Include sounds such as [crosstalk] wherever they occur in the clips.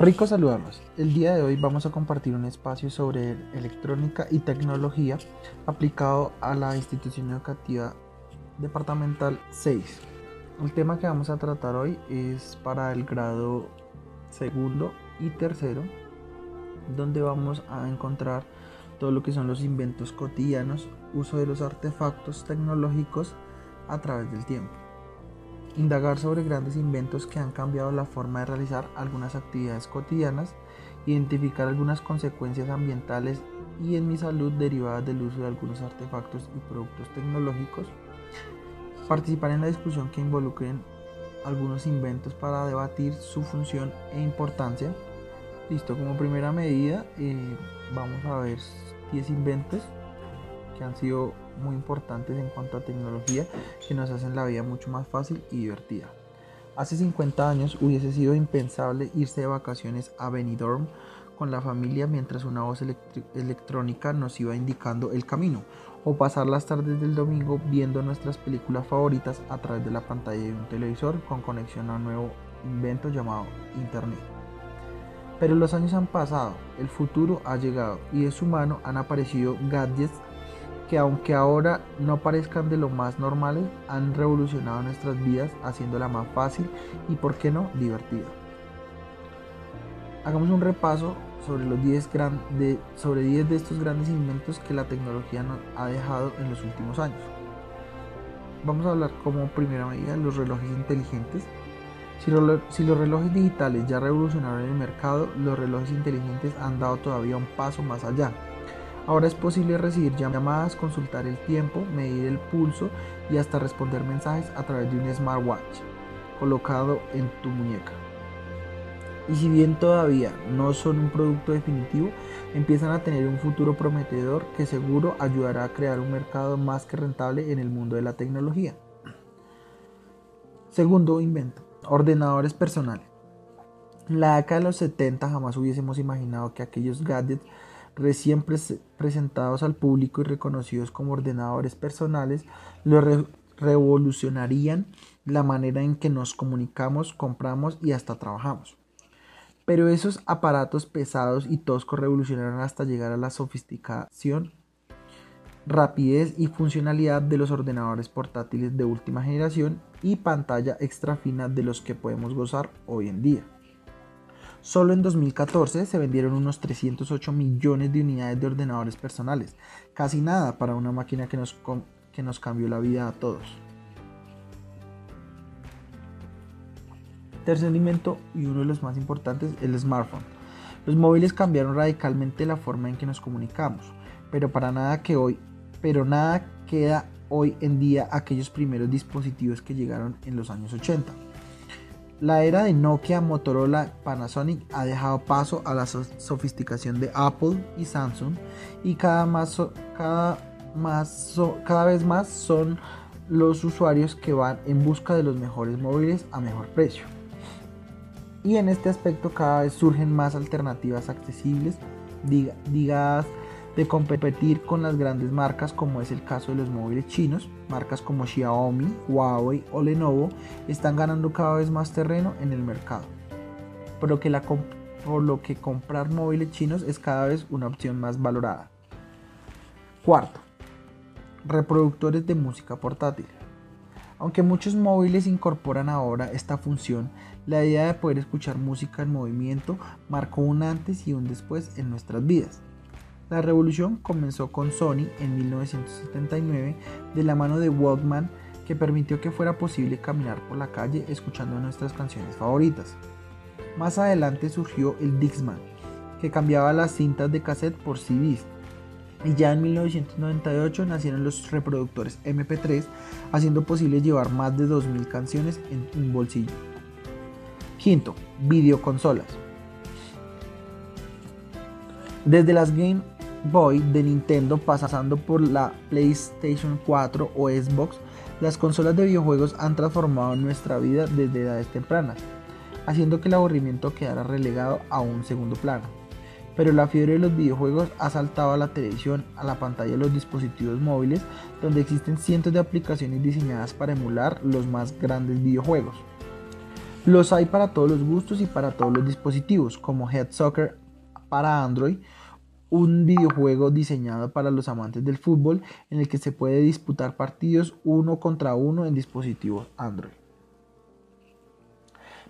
Rico saludarlos. El día de hoy vamos a compartir un espacio sobre electrónica y tecnología aplicado a la institución educativa departamental 6. El tema que vamos a tratar hoy es para el grado segundo y tercero, donde vamos a encontrar todo lo que son los inventos cotidianos, uso de los artefactos tecnológicos a través del tiempo indagar sobre grandes inventos que han cambiado la forma de realizar algunas actividades cotidianas, identificar algunas consecuencias ambientales y en mi salud derivadas del uso de algunos artefactos y productos tecnológicos, participar en la discusión que involucren algunos inventos para debatir su función e importancia. Listo, como primera medida eh, vamos a ver 10 inventos que han sido muy importantes en cuanto a tecnología que nos hacen la vida mucho más fácil y divertida. Hace 50 años hubiese sido impensable irse de vacaciones a Benidorm con la familia mientras una voz electrónica nos iba indicando el camino, o pasar las tardes del domingo viendo nuestras películas favoritas a través de la pantalla de un televisor con conexión a un nuevo invento llamado Internet. Pero los años han pasado, el futuro ha llegado y de su mano han aparecido gadgets que aunque ahora no parezcan de lo más normales, han revolucionado nuestras vidas haciéndola más fácil y, por qué no, divertida. Hagamos un repaso sobre los 10 de, sobre 10 de estos grandes inventos que la tecnología nos ha dejado en los últimos años. Vamos a hablar como primera medida los relojes inteligentes. Si los relojes digitales ya revolucionaron el mercado, los relojes inteligentes han dado todavía un paso más allá Ahora es posible recibir llamadas, consultar el tiempo, medir el pulso y hasta responder mensajes a través de un smartwatch colocado en tu muñeca. Y si bien todavía no son un producto definitivo, empiezan a tener un futuro prometedor que seguro ayudará a crear un mercado más que rentable en el mundo de la tecnología. Segundo invento, ordenadores personales. En la década de los 70 jamás hubiésemos imaginado que aquellos gadgets recién presentados al público y reconocidos como ordenadores personales, lo revolucionarían la manera en que nos comunicamos, compramos y hasta trabajamos. Pero esos aparatos pesados y toscos revolucionaron hasta llegar a la sofisticación, rapidez y funcionalidad de los ordenadores portátiles de última generación y pantalla extra fina de los que podemos gozar hoy en día. Solo en 2014 se vendieron unos 308 millones de unidades de ordenadores personales, casi nada para una máquina que nos, que nos cambió la vida a todos. Tercer elemento y uno de los más importantes, el smartphone. Los móviles cambiaron radicalmente la forma en que nos comunicamos, pero para nada que hoy, pero nada queda hoy en día aquellos primeros dispositivos que llegaron en los años 80. La era de Nokia, Motorola, Panasonic ha dejado paso a la sofisticación de Apple y Samsung y cada, más, cada, más, cada vez más son los usuarios que van en busca de los mejores móviles a mejor precio. Y en este aspecto cada vez surgen más alternativas accesibles, diga, de competir con las grandes marcas como es el caso de los móviles chinos. Marcas como Xiaomi, Huawei o Lenovo están ganando cada vez más terreno en el mercado. Por lo que, por lo que comprar móviles chinos es cada vez una opción más valorada. Cuarto, reproductores de música portátil. Aunque muchos móviles incorporan ahora esta función, la idea de poder escuchar música en movimiento marcó un antes y un después en nuestras vidas. La revolución comenzó con Sony en 1979 de la mano de Walkman que permitió que fuera posible caminar por la calle escuchando nuestras canciones favoritas. Más adelante surgió el Dixman, que cambiaba las cintas de cassette por CDs. Y ya en 1998 nacieron los reproductores MP3, haciendo posible llevar más de 2.000 canciones en un bolsillo. Quinto, videoconsolas. Desde las Game Boy de Nintendo pasando por la PlayStation 4 o Xbox, las consolas de videojuegos han transformado nuestra vida desde edades tempranas, haciendo que el aburrimiento quedara relegado a un segundo plano. Pero la fiebre de los videojuegos ha saltado a la televisión, a la pantalla de los dispositivos móviles, donde existen cientos de aplicaciones diseñadas para emular los más grandes videojuegos. Los hay para todos los gustos y para todos los dispositivos, como Head Soccer para Android, un videojuego diseñado para los amantes del fútbol en el que se puede disputar partidos uno contra uno en dispositivos Android.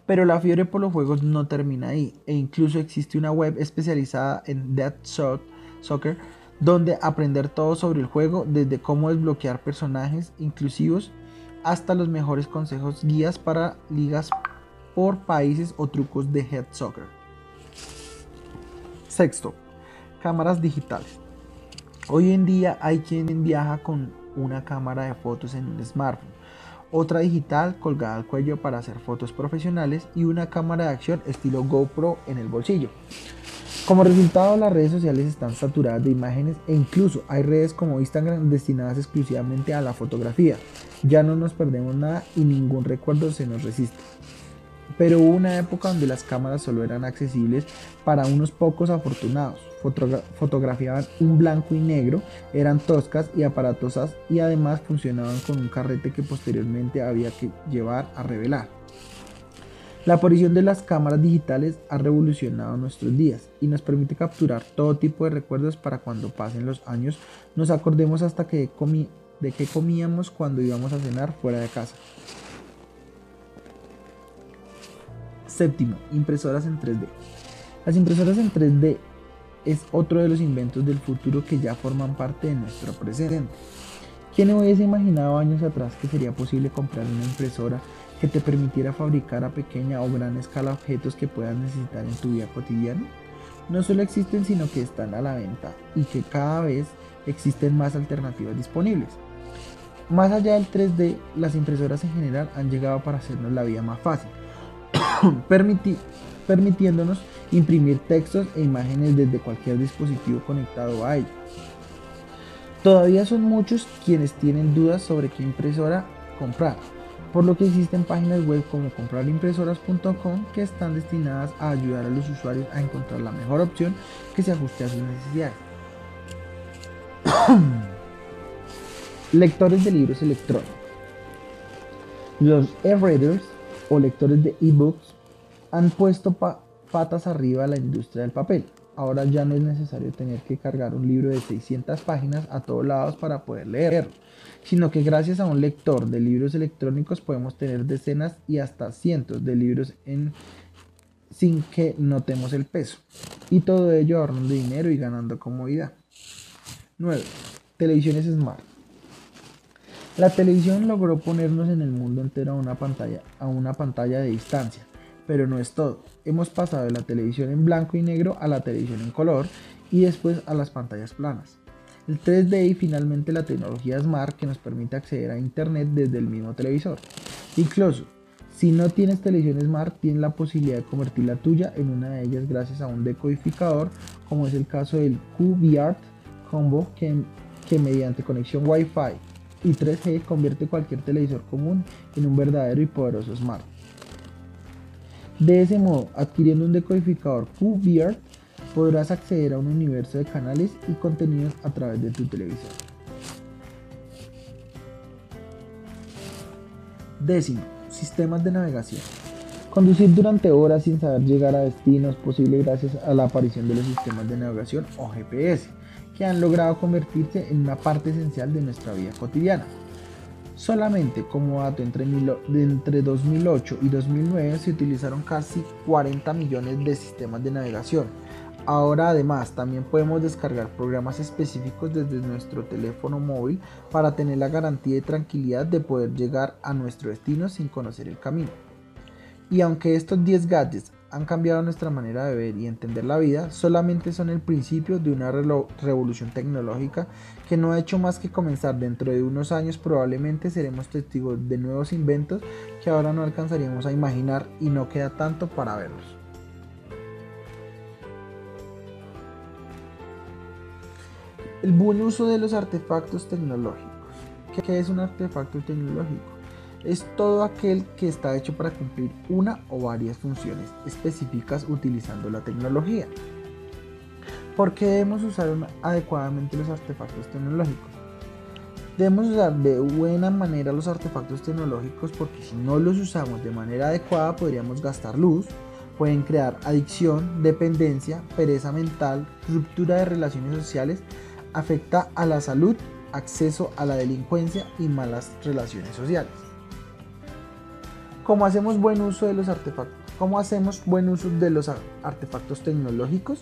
Pero la fiebre por los juegos no termina ahí, e incluso existe una web especializada en Dead Soccer donde aprender todo sobre el juego, desde cómo desbloquear personajes inclusivos hasta los mejores consejos, guías para ligas por países o trucos de Head Soccer. Sexto, cámaras digitales. Hoy en día hay quien viaja con una cámara de fotos en un smartphone, otra digital colgada al cuello para hacer fotos profesionales y una cámara de acción estilo GoPro en el bolsillo. Como resultado, las redes sociales están saturadas de imágenes e incluso hay redes como Instagram destinadas exclusivamente a la fotografía. Ya no nos perdemos nada y ningún recuerdo se nos resiste. Pero hubo una época donde las cámaras solo eran accesibles para unos pocos afortunados. Fotografiaban un blanco y negro, eran toscas y aparatosas y además funcionaban con un carrete que posteriormente había que llevar a revelar. La aparición de las cámaras digitales ha revolucionado nuestros días y nos permite capturar todo tipo de recuerdos para cuando pasen los años nos acordemos hasta que de qué comíamos cuando íbamos a cenar fuera de casa. Séptimo, impresoras en 3D. Las impresoras en 3D es otro de los inventos del futuro que ya forman parte de nuestro presente. ¿Quién hubiese imaginado años atrás que sería posible comprar una impresora que te permitiera fabricar a pequeña o gran escala objetos que puedas necesitar en tu vida cotidiana? No solo existen, sino que están a la venta y que cada vez existen más alternativas disponibles. Más allá del 3D, las impresoras en general han llegado para hacernos la vida más fácil, [coughs] permitiéndonos imprimir textos e imágenes desde cualquier dispositivo conectado a ella. Todavía son muchos quienes tienen dudas sobre qué impresora comprar, por lo que existen páginas web como comprarimpresoras.com que están destinadas a ayudar a los usuarios a encontrar la mejor opción que se ajuste a sus necesidades. [coughs] Lectores de libros electrónicos. Los e-readers o lectores de e-books han puesto patas arriba a la industria del papel. Ahora ya no es necesario tener que cargar un libro de 600 páginas a todos lados para poder leerlo sino que gracias a un lector de libros electrónicos podemos tener decenas y hasta cientos de libros sin que notemos el peso. Y todo ello ahorrando dinero y ganando comodidad. 9. Televisiones Smart. La televisión logró ponernos en el mundo entero a una pantalla, a una pantalla de distancia, pero no es todo. Hemos pasado de la televisión en blanco y negro a la televisión en color y después a las pantallas planas el 3D y finalmente la tecnología Smart que nos permite acceder a Internet desde el mismo televisor. Incluso, si no tienes televisión Smart, tienes la posibilidad de convertir la tuya en una de ellas gracias a un decodificador, como es el caso del QVArt Combo, que, que mediante conexión Wi-Fi y 3G convierte cualquier televisor común en un verdadero y poderoso Smart. De ese modo, adquiriendo un decodificador QVArt, podrás acceder a un universo de canales y contenidos a través de tu televisor. Décimo, sistemas de navegación. Conducir durante horas sin saber llegar a destino es posible gracias a la aparición de los sistemas de navegación o GPS, que han logrado convertirse en una parte esencial de nuestra vida cotidiana. Solamente como dato, entre, entre 2008 y 2009 se utilizaron casi 40 millones de sistemas de navegación, Ahora además también podemos descargar programas específicos desde nuestro teléfono móvil para tener la garantía y tranquilidad de poder llegar a nuestro destino sin conocer el camino. Y aunque estos 10 gadgets han cambiado nuestra manera de ver y entender la vida, solamente son el principio de una revolución tecnológica que no ha hecho más que comenzar. Dentro de unos años probablemente seremos testigos de nuevos inventos que ahora no alcanzaríamos a imaginar y no queda tanto para verlos. El buen uso de los artefactos tecnológicos. ¿Qué es un artefacto tecnológico? Es todo aquel que está hecho para cumplir una o varias funciones específicas utilizando la tecnología. ¿Por qué debemos usar adecuadamente los artefactos tecnológicos? Debemos usar de buena manera los artefactos tecnológicos porque si no los usamos de manera adecuada podríamos gastar luz, pueden crear adicción, dependencia, pereza mental, ruptura de relaciones sociales, afecta a la salud, acceso a la delincuencia y malas relaciones sociales. ¿Cómo hacemos buen uso de los artefactos? ¿Cómo hacemos buen uso de los artefactos tecnológicos?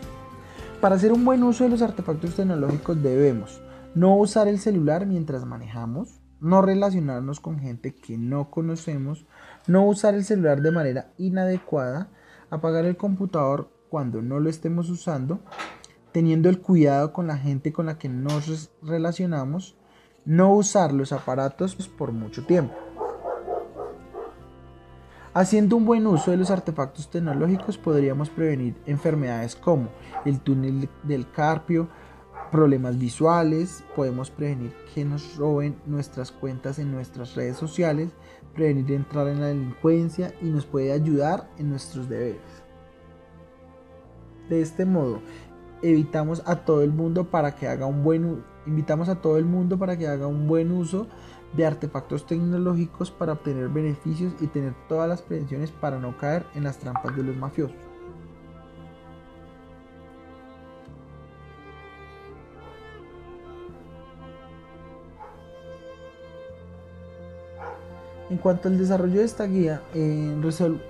Para hacer un buen uso de los artefactos tecnológicos debemos no usar el celular mientras manejamos, no relacionarnos con gente que no conocemos, no usar el celular de manera inadecuada, apagar el computador cuando no lo estemos usando, teniendo el cuidado con la gente con la que nos relacionamos, no usar los aparatos por mucho tiempo. Haciendo un buen uso de los artefactos tecnológicos podríamos prevenir enfermedades como el túnel del carpio, problemas visuales, podemos prevenir que nos roben nuestras cuentas en nuestras redes sociales, prevenir entrar en la delincuencia y nos puede ayudar en nuestros deberes. De este modo, evitamos a todo el mundo para que haga un buen invitamos a todo el mundo para que haga un buen uso de artefactos tecnológicos para obtener beneficios y tener todas las prevenciones para no caer en las trampas de los mafiosos. En cuanto al desarrollo de esta guía, eh,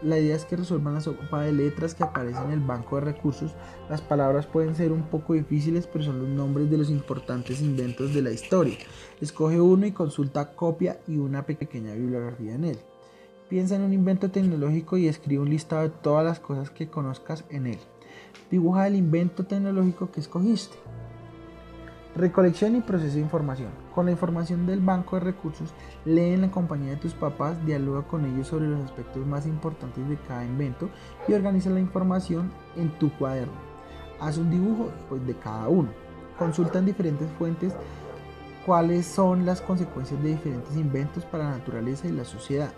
la idea es que resuelvan la sopa de letras que aparece en el banco de recursos. Las palabras pueden ser un poco difíciles, pero son los nombres de los importantes inventos de la historia. Escoge uno y consulta copia y una pequeña bibliografía en él. Piensa en un invento tecnológico y escribe un listado de todas las cosas que conozcas en él. Dibuja el invento tecnológico que escogiste. Recolección y proceso de información. Con la información del banco de recursos, lee en la compañía de tus papás, dialoga con ellos sobre los aspectos más importantes de cada invento y organiza la información en tu cuaderno. Haz un dibujo pues, de cada uno. Consulta en diferentes fuentes cuáles son las consecuencias de diferentes inventos para la naturaleza y la sociedad.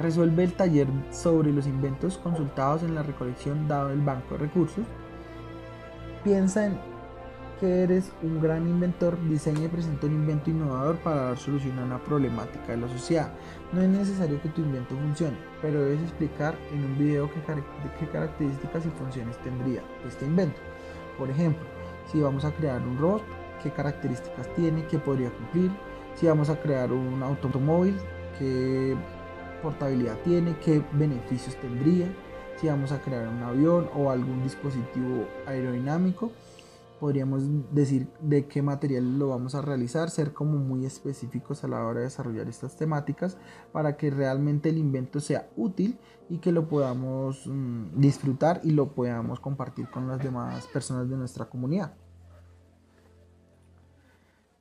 Resuelve el taller sobre los inventos consultados en la recolección dado el banco de recursos. Piensa en que eres un gran inventor, diseña y presenta un invento innovador para dar solución a una problemática de la sociedad. No es necesario que tu invento funcione, pero debes explicar en un video qué, características y funciones tendría este invento. Por ejemplo, si vamos a crear un robot, qué características tiene, qué podría cumplir. Si vamos a crear un automóvil, qué portabilidad tiene, qué beneficios tendría. Si vamos a crear un avión o algún dispositivo aerodinámico, podríamos decir de qué material lo vamos a realizar, ser como muy específicos a la hora de desarrollar estas temáticas para que realmente el invento sea útil y que lo podamos mm, disfrutar y lo podamos compartir con las demás personas de nuestra comunidad.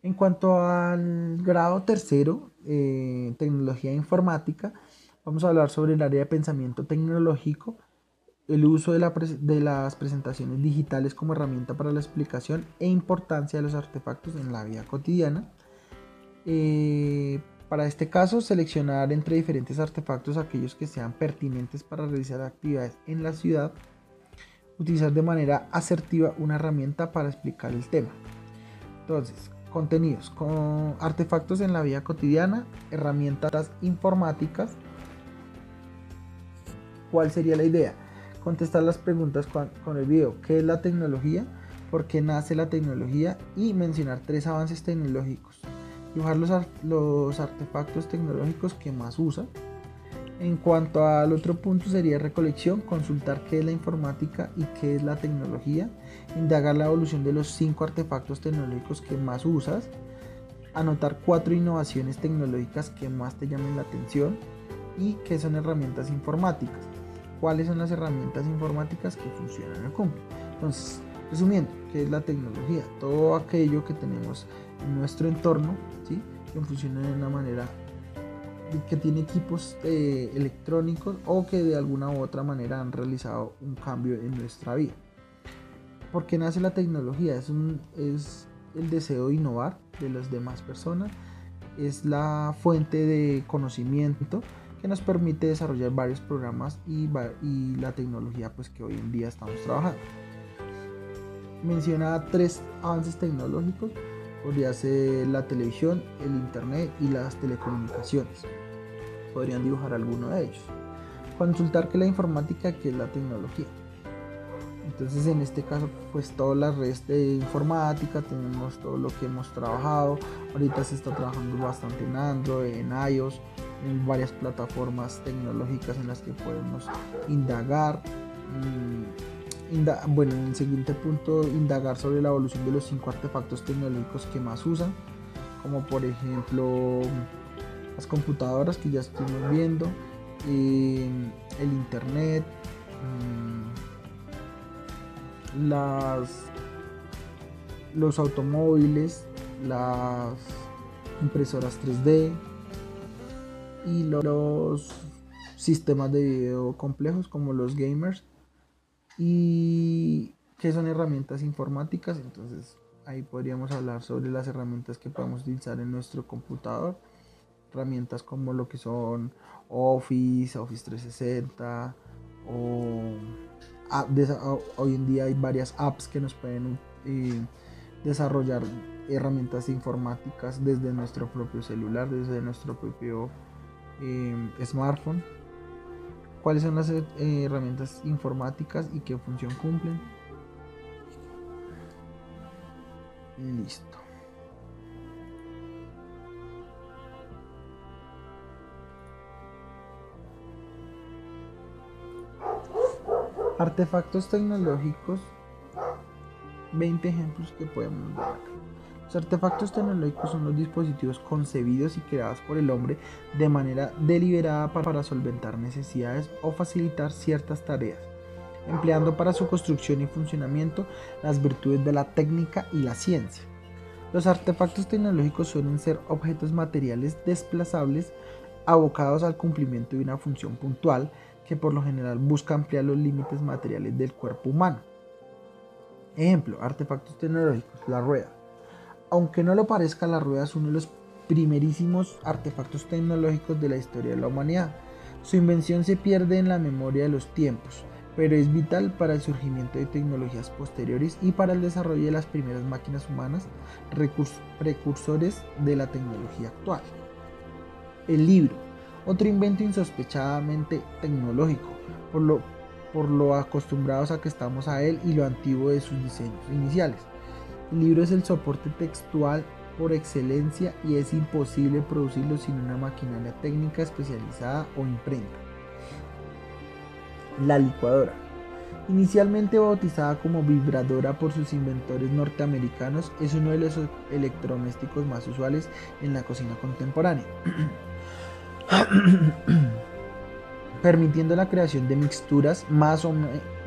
En cuanto al grado tercero, eh, tecnología informática, vamos a hablar sobre el área de pensamiento tecnológico el uso de, las presentaciones digitales como herramienta para la explicación e importancia de los artefactos en la vida cotidiana. Eh, para este caso, seleccionar entre diferentes artefactos aquellos que sean pertinentes para realizar actividades en la ciudad. Utilizar de manera asertiva una herramienta para explicar el tema. Entonces, contenidos, con artefactos en la vida cotidiana, herramientas informáticas. ¿Cuál sería la idea? Contestar las preguntas con, el video. ¿Qué es la tecnología? ¿Por qué nace la tecnología? Y mencionar tres avances tecnológicos. Dibujar los, los artefactos tecnológicos que más usa. En cuanto al otro punto sería recolección, consultar qué es la informática y qué es la tecnología, indagar la evolución de los cinco artefactos tecnológicos que más usas, anotar cuatro innovaciones tecnológicas que más te llamen la atención y qué son herramientas informáticas cuáles son las herramientas informáticas que funcionan el cumple. Entonces, resumiendo, ¿qué es la tecnología? Todo aquello que tenemos en nuestro entorno, ¿sí? que funciona de una manera que tiene equipos eh, electrónicos o que de alguna u otra manera han realizado un cambio en nuestra vida. ¿Por qué nace la tecnología? Es el deseo de innovar de las demás personas, es la fuente de conocimiento, nos permite desarrollar varios programas y, y la tecnología pues, que hoy en día estamos trabajando. Menciona tres avances tecnológicos. podría ser la televisión, el internet y las telecomunicaciones. Podrían dibujar alguno de ellos. Consultar que la informática, que es la tecnología. Entonces en este caso pues todas las redes de informática, tenemos todo lo que hemos trabajado. Ahorita se está trabajando bastante en Android, en iOS, en varias plataformas tecnológicas en las que podemos indagar. Mm, bueno, en el siguiente punto, indagar sobre la evolución de los cinco artefactos tecnológicos que más usan, como por ejemplo las computadoras que ya estuvimos viendo, eh, el internet, mm, las, los automóviles, las impresoras 3D y los sistemas de video complejos como los gamers y que son herramientas informáticas. Entonces ahí podríamos hablar sobre las herramientas que podemos utilizar en nuestro computador. Herramientas como lo que son Office, Office 360 o hoy en día hay varias apps que nos pueden eh, desarrollar herramientas informáticas desde nuestro propio celular, desde nuestro propio eh, smartphone. ¿Cuáles son las eh, herramientas informáticas y qué función cumplen? Listo. Artefactos tecnológicos. 20 ejemplos que podemos ver acá. Los artefactos tecnológicos son los dispositivos concebidos y creados por el hombre de manera deliberada para solventar necesidades o facilitar ciertas tareas, empleando para su construcción y funcionamiento las virtudes de la técnica y la ciencia. Los artefactos tecnológicos suelen ser objetos materiales desplazables abocados al cumplimiento de una función puntual que por lo general busca ampliar los límites materiales del cuerpo humano. Ejemplo, artefactos tecnológicos, la rueda. Aunque no lo parezca, la rueda es uno de los primerísimos artefactos tecnológicos de la historia de la humanidad. Su invención se pierde en la memoria de los tiempos, pero es vital para el surgimiento de tecnologías posteriores y para el desarrollo de las primeras máquinas humanas, precursores de la tecnología actual. El libro otro invento insospechadamente tecnológico, por lo, por lo acostumbrados a que estamos a él y lo antiguo de sus diseños iniciales. El libro es el soporte textual por excelencia y es imposible producirlo sin una maquinaria técnica especializada o imprenta. La licuadora. Inicialmente bautizada como vibradora por sus inventores norteamericanos, es uno de los electrodomésticos más usuales en la cocina contemporánea. [clears throat] [coughs] permitiendo la creación de mixturas más o,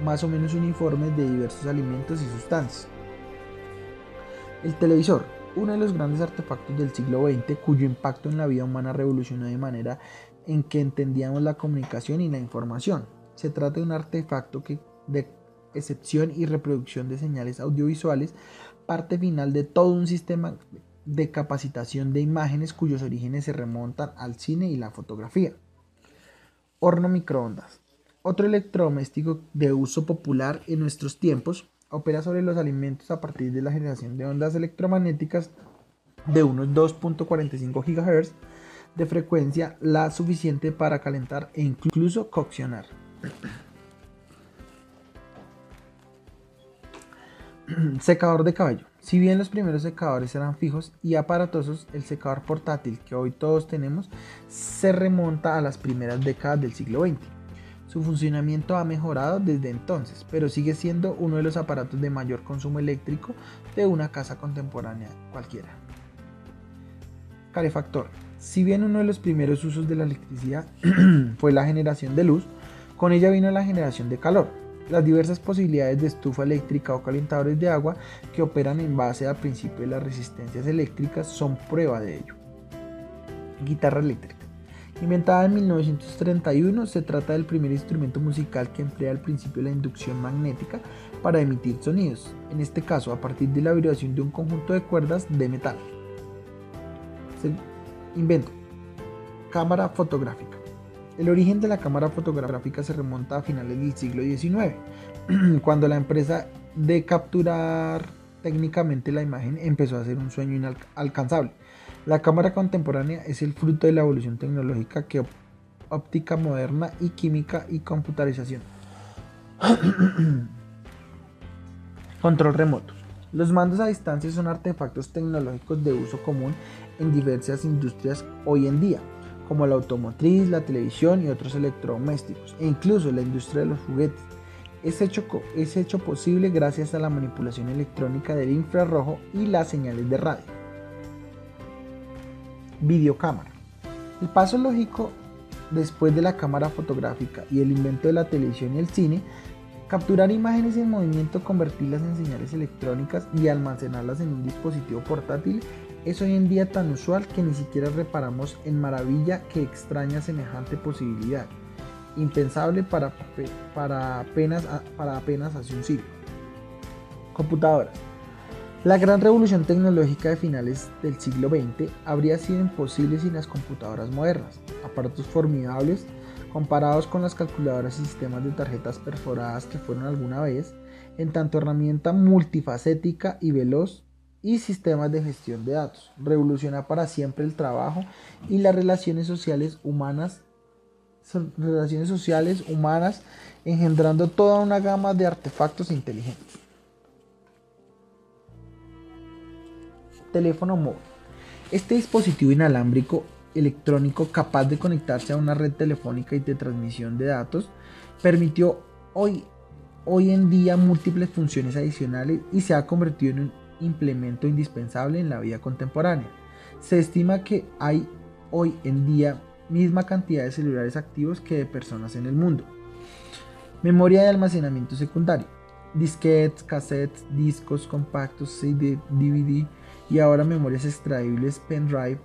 más o menos uniformes de diversos alimentos y sustancias. El televisor, uno de los grandes artefactos del siglo XX cuyo impacto en la vida humana revolucionó de manera en que entendíamos la comunicación y la información. Se trata de un artefacto que, de excepción y reproducción de señales audiovisuales, parte final de todo un sistema de capacitación de imágenes cuyos orígenes se remontan al cine y la fotografía. Horno microondas. Otro electrodoméstico de uso popular en nuestros tiempos opera sobre los alimentos a partir de la generación de ondas electromagnéticas de unos 2.45 GHz de frecuencia, la suficiente para calentar e incluso coccionar. [clears throat] Secador de cabello. Si bien los primeros secadores eran fijos y aparatosos, el secador portátil que hoy todos tenemos se remonta a las primeras décadas del siglo XX. Su funcionamiento ha mejorado desde entonces, pero sigue siendo uno de los aparatos de mayor consumo eléctrico de una casa contemporánea cualquiera. Calefactor. Si bien uno de los primeros usos de la electricidad [clears throat] fue la generación de luz, con ella vino la generación de calor las diversas posibilidades de estufa eléctrica o calentadores de agua que operan en base al principio de las resistencias eléctricas son prueba de ello. Guitarra eléctrica. Inventada en 1931, se trata del primer instrumento musical que emplea el principio la inducción magnética para emitir sonidos, en este caso a partir de la vibración de un conjunto de cuerdas de metal. Invento. Cámara fotográfica. El origen de la cámara fotográfica se remonta a finales del siglo XIX, [clears throat] cuando la empresa de capturar técnicamente la imagen empezó a ser un sueño inalcanzable. La cámara contemporánea es el fruto de la evolución tecnológica que óptica moderna y química y computarización. [clears throat] Control remoto. Los mandos a distancia son artefactos tecnológicos de uso común en diversas industrias hoy en día, como la automotriz, la televisión y otros electrodomésticos, e incluso la industria de los juguetes. Es hecho, es hecho posible gracias a la manipulación electrónica del infrarrojo y las señales de radio. Videocámara. El paso lógico después de la cámara fotográfica y el invento de la televisión y el cine, capturar imágenes en movimiento, convertirlas en señales electrónicas y almacenarlas en un dispositivo portátil es hoy en día tan usual que ni siquiera reparamos en maravilla que extraña semejante posibilidad, impensable para, apenas, apenas hace un siglo. Computadoras. La gran revolución tecnológica de finales del siglo XX habría sido imposible sin las computadoras modernas, aparatos formidables comparados con las calculadoras y sistemas de tarjetas perforadas que fueron alguna vez, en tanto herramienta multifacética y veloz y sistemas de gestión de datos. Revoluciona para siempre el trabajo y las relaciones sociales humanas relaciones sociales humanas engendrando toda una gama de artefactos inteligentes. teléfono móvil. Este dispositivo inalámbrico electrónico capaz de conectarse a una red telefónica y de transmisión de datos permitió hoy, hoy en día múltiples funciones adicionales y se ha convertido en un implemento indispensable en la vida contemporánea. Se estima que hay hoy en día misma cantidad de celulares activos que de personas en el mundo. Memoria de almacenamiento secundario. Disquetes, cassettes, discos compactos, CD, DVD, y ahora memorias extraíbles pendrive,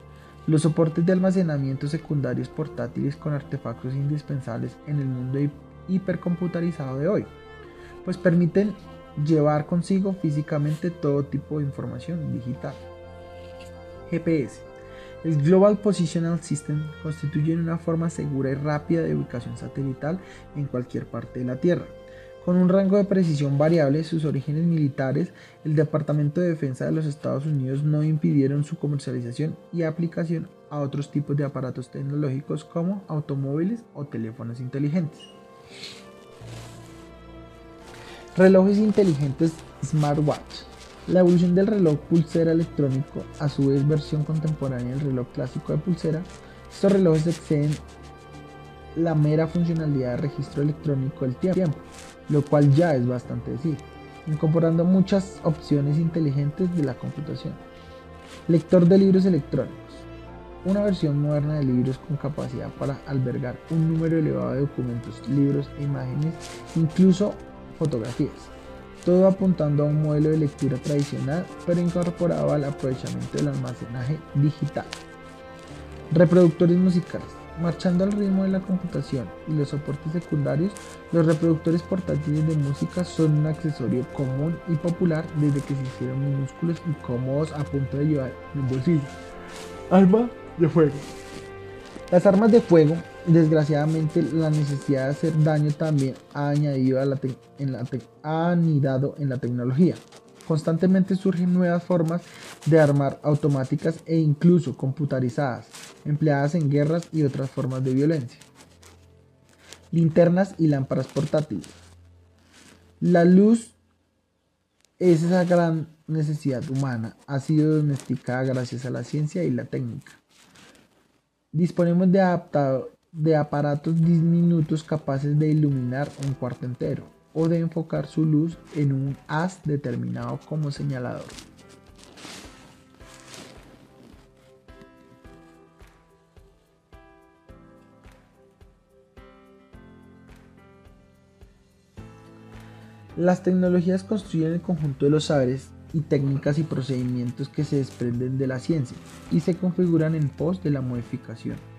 los soportes de almacenamiento secundarios portátiles con artefactos indispensables en el mundo hipercomputarizado de hoy, pues permiten llevar consigo físicamente todo tipo de información digital. GPS. El Global Positional System constituye una forma segura y rápida de ubicación satelital en cualquier parte de la Tierra con un rango de precisión variable, sus orígenes militares, el Departamento de Defensa de los Estados Unidos no impidieron su comercialización y aplicación a otros tipos de aparatos tecnológicos como automóviles o teléfonos inteligentes. Relojes inteligentes smartwatch. La evolución del reloj pulsera electrónico, a su vez versión contemporánea del reloj clásico de pulsera, estos relojes exceden la mera funcionalidad de registro electrónico del tiempo lo cual ya es bastante decir, incorporando muchas opciones inteligentes de la computación. Lector de libros electrónicos. Una versión moderna de libros con capacidad para albergar un número elevado de documentos, libros e imágenes, incluso fotografías. Todo apuntando a un modelo de lectura tradicional, pero incorporado al aprovechamiento del almacenaje digital. Reproductores musicales. Marchando al ritmo de la computación y los soportes secundarios, los reproductores portátiles de música son un accesorio común y popular desde que se hicieron minúsculos y cómodos a punto de llevar en el bolsillo. Arma de fuego. Las armas de fuego, desgraciadamente, la necesidad de hacer daño también ha añadido a la en la anidado en la tecnología. Constantemente surgen nuevas formas de armar automáticas e incluso computarizadas, empleadas en guerras y otras formas de violencia. Linternas y lámparas portátiles. La luz es esa gran necesidad humana, ha sido domesticada gracias a la ciencia y la técnica. Disponemos de, de aparatos diminutos capaces de iluminar un cuarto entero o de enfocar su luz en un haz determinado como señalador. Las tecnologías construyen el conjunto de los saberes y técnicas y procedimientos que se desprenden de la ciencia y se configuran en pos de la modificación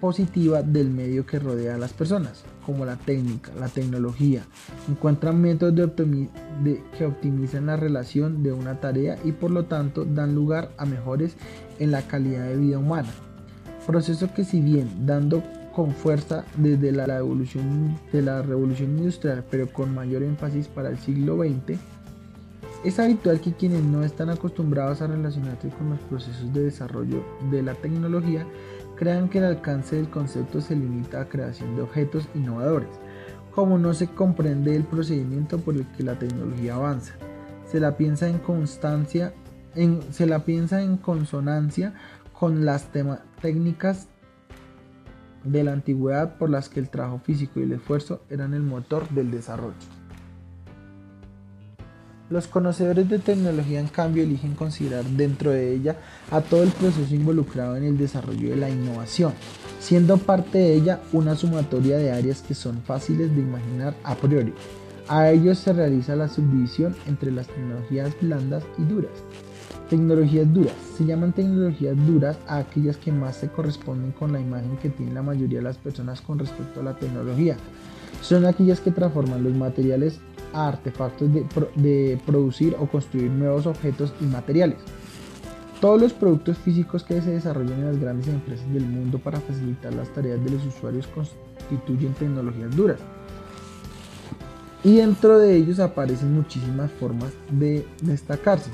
positiva del medio que rodea a las personas, como la técnica, la tecnología. Encuentran métodos que optimizan la relación de una tarea y por lo tanto dan lugar a mejores en la calidad de vida humana. Proceso que si bien dando con fuerza desde la revolución industrial, pero con mayor énfasis para el siglo XX, es habitual que quienes no están acostumbrados a relacionarse con los procesos de desarrollo de la tecnología crean que el alcance del concepto se limita a creación de objetos innovadores, como no se comprende el procedimiento por el que la tecnología avanza. Se la piensa en constancia, se la piensa en consonancia con las técnicas de la antigüedad por las que el trabajo físico y el esfuerzo eran el motor del desarrollo. Los conocedores de tecnología, en cambio, eligen considerar dentro de ella a todo el proceso involucrado en el desarrollo de la innovación, siendo parte de ella una sumatoria de áreas que son fáciles de imaginar a priori. A ellos se realiza la subdivisión entre las tecnologías blandas y duras. Tecnologías duras. Se llaman tecnologías duras a aquellas que más se corresponden con la imagen que tiene la mayoría de las personas con respecto a la tecnología. Son aquellas que transforman los materiales a artefactos de, producir o construir nuevos objetos y materiales. Todos los productos físicos que se desarrollan en las grandes empresas del mundo para facilitar las tareas de los usuarios constituyen tecnologías duras. Y dentro de ellos aparecen muchísimas formas de destacarse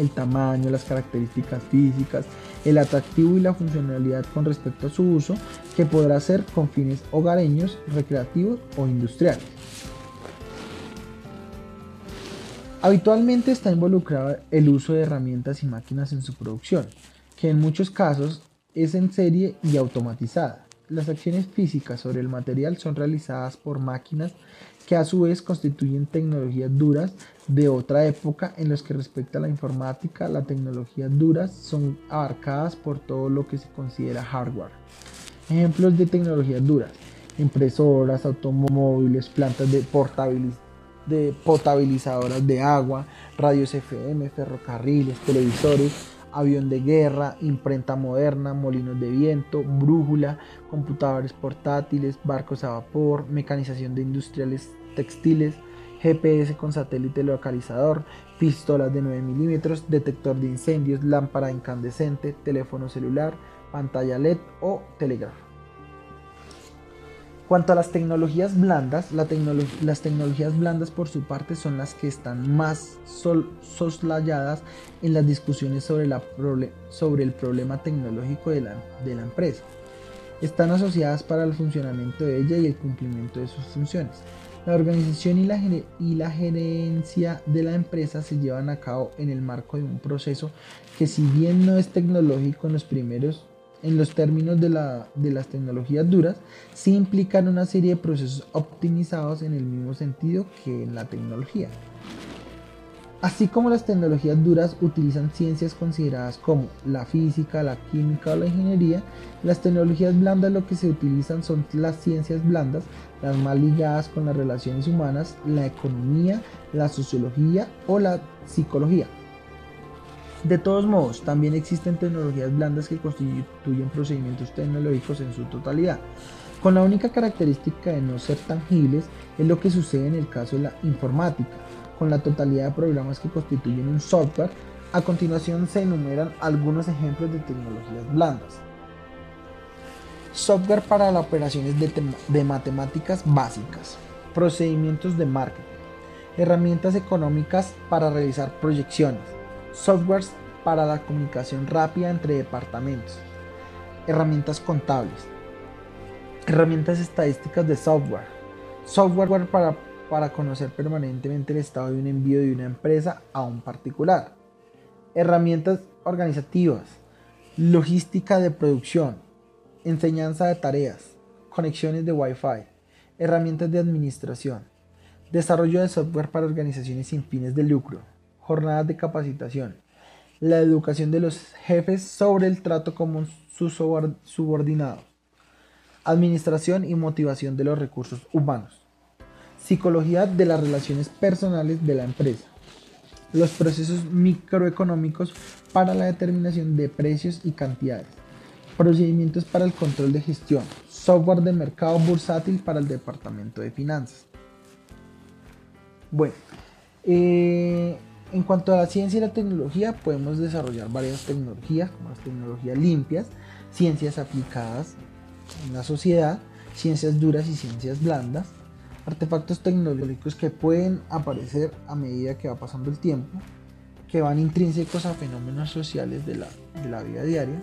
el tamaño, las características físicas, el atractivo y la funcionalidad con respecto a su uso, que podrá ser con fines hogareños, recreativos o industriales. Habitualmente está involucrado el uso de herramientas y máquinas en su producción, que en muchos casos es en serie y automatizada. Las acciones físicas sobre el material son realizadas por máquinas que a su vez constituyen tecnologías duras de otra época en los que respecta a la informática, las tecnologías duras son abarcadas por todo lo que se considera hardware. Ejemplos de tecnologías duras, impresoras, automóviles, plantas de, de potabilizadoras de agua, radios FM, ferrocarriles, televisores, avión de guerra, imprenta moderna, molinos de viento, brújula, computadores portátiles, barcos a vapor, mecanización de industriales textiles, GPS con satélite localizador, pistolas de 9 milímetros, detector de incendios, lámpara incandescente, teléfono celular, pantalla LED o telégrafo. Cuanto a las tecnologías blandas, las tecnologías blandas por su parte son las que están más soslayadas en las discusiones sobre, sobre el problema tecnológico de la, de la empresa. Están asociadas para el funcionamiento de ella y el cumplimiento de sus funciones. La organización y la, y la gerencia de la empresa se llevan a cabo en el marco de un proceso que si bien no es tecnológico en los primeros en los términos de, la, de, las tecnologías duras, sí implican una serie de procesos optimizados en el mismo sentido que en la tecnología. Así como las tecnologías duras utilizan ciencias consideradas como la física, la química o la ingeniería, las tecnologías blandas lo que se utilizan son las ciencias blandas, las más ligadas con las relaciones humanas, la economía, la sociología o la psicología. De todos modos, también existen tecnologías blandas que constituyen procedimientos tecnológicos en su totalidad, con la única característica de no ser tangibles es lo que sucede en el caso de la informática, con la totalidad de programas que constituyen un software. A continuación se enumeran algunos ejemplos de tecnologías blandas. Software para las operaciones de, de matemáticas básicas, procedimientos de marketing, herramientas económicas para realizar proyecciones, softwares para la comunicación rápida entre departamentos, herramientas contables, herramientas estadísticas de software, software para, para conocer permanentemente el estado de un envío de una empresa a un particular, herramientas organizativas, logística de producción, enseñanza de tareas, conexiones de Wi-Fi, herramientas de administración, desarrollo de software para organizaciones sin fines de lucro, jornadas de capacitación, la educación de los jefes sobre el trato con sus subordinados, administración y motivación de los recursos humanos, psicología de las relaciones personales de la empresa, los procesos microeconómicos para la determinación de precios y cantidades, procedimientos para el control de gestión, software de mercado bursátil para el departamento de finanzas. Bueno, eh, en cuanto a la ciencia y la tecnología, podemos desarrollar varias tecnologías, como las tecnologías limpias, ciencias aplicadas, en la sociedad, ciencias duras y ciencias blandas, artefactos tecnológicos que pueden aparecer a medida que va pasando el tiempo, que van intrínsecos a fenómenos sociales de la, vida diaria.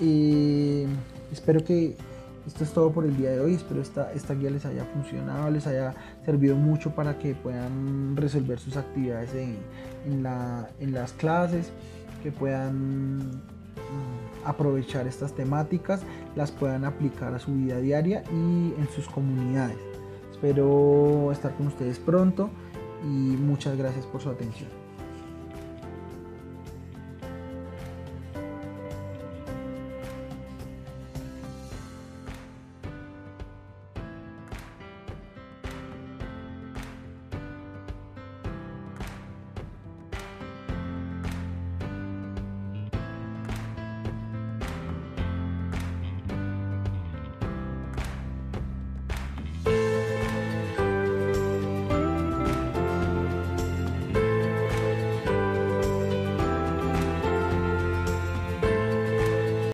Y espero que esto es todo por el día de hoy. Espero esta, esta guía les haya funcionado, les haya servido mucho para que puedan resolver sus actividades en, la, en las clases, que puedan mm, aprovechar estas temáticas, las puedan aplicar a su vida diaria y en sus comunidades. Espero estar con ustedes pronto y muchas gracias por su atención.